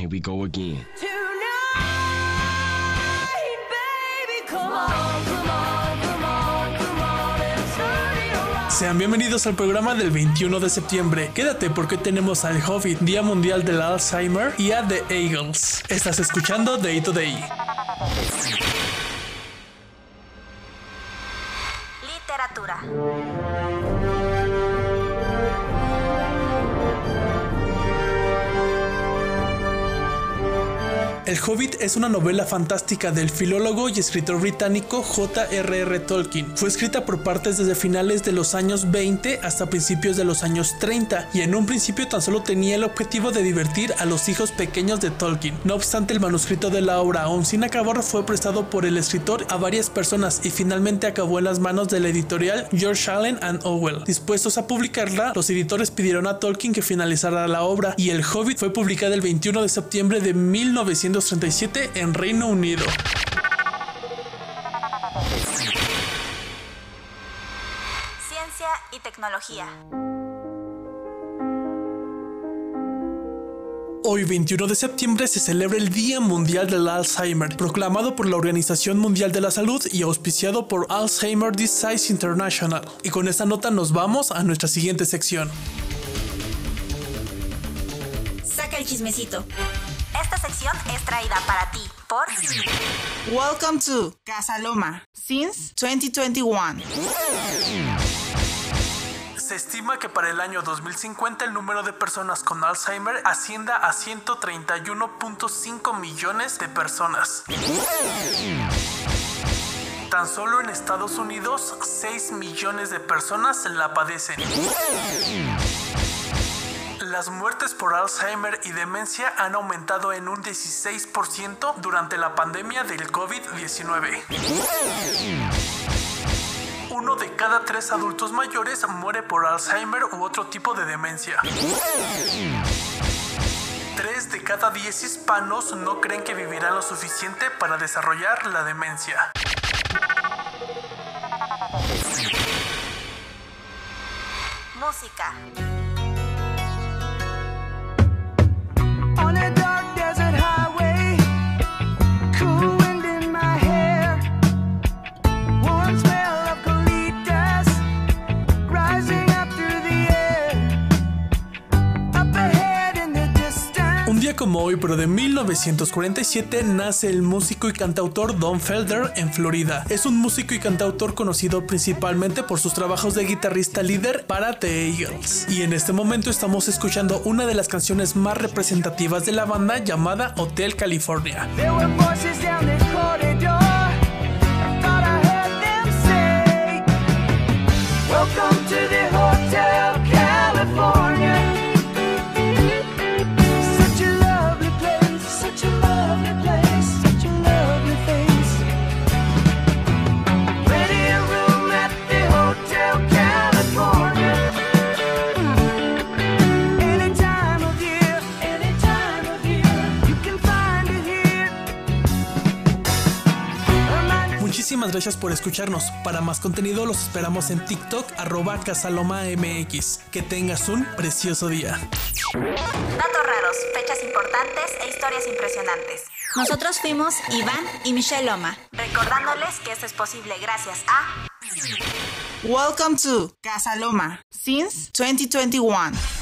Here we go again. Sean bienvenidos al programa del 21 de septiembre. Quédate porque tenemos al Hobbit, Día Mundial del Alzheimer y a The Eagles. Estás escuchando Day to Day. Literatura. El Hobbit es una novela fantástica del filólogo y escritor británico J.R.R. Tolkien. Fue escrita por partes desde finales de los años 20 hasta principios de los años 30 y en un principio tan solo tenía el objetivo de divertir a los hijos pequeños de Tolkien. No obstante, el manuscrito de la obra, aún sin acabar, fue prestado por el escritor a varias personas y finalmente acabó en las manos de la editorial George Allen and Owell. Dispuestos a publicarla, los editores pidieron a Tolkien que finalizara la obra y El Hobbit fue publicada el 21 de septiembre de 1900 1937 en Reino Unido. Ciencia y tecnología. Hoy 21 de septiembre se celebra el Día Mundial del Alzheimer, proclamado por la Organización Mundial de la Salud y auspiciado por Alzheimer Disease International. Y con esta nota nos vamos a nuestra siguiente sección. Saca el chismecito. Sección es traída para ti por Welcome to Casa Loma since 2021. Se estima que para el año 2050 el número de personas con Alzheimer ascienda a 131.5 millones de personas. Tan solo en Estados Unidos, 6 millones de personas la padecen. Las muertes por Alzheimer y demencia han aumentado en un 16% durante la pandemia del COVID-19. Uno de cada tres adultos mayores muere por Alzheimer u otro tipo de demencia. Tres de cada diez hispanos no creen que vivirán lo suficiente para desarrollar la demencia. música. Como hoy, pero de 1947, nace el músico y cantautor Don Felder en Florida. Es un músico y cantautor conocido principalmente por sus trabajos de guitarrista líder para The Eagles. Y en este momento estamos escuchando una de las canciones más representativas de la banda llamada Hotel California. Muchísimas gracias por escucharnos. Para más contenido los esperamos en TikTok arroba casalomamx. Que tengas un precioso día. Datos raros, fechas importantes e historias impresionantes. Nosotros fuimos Iván y Michelle Loma. Recordándoles que esto es posible gracias a Welcome to Casa Loma since 2021.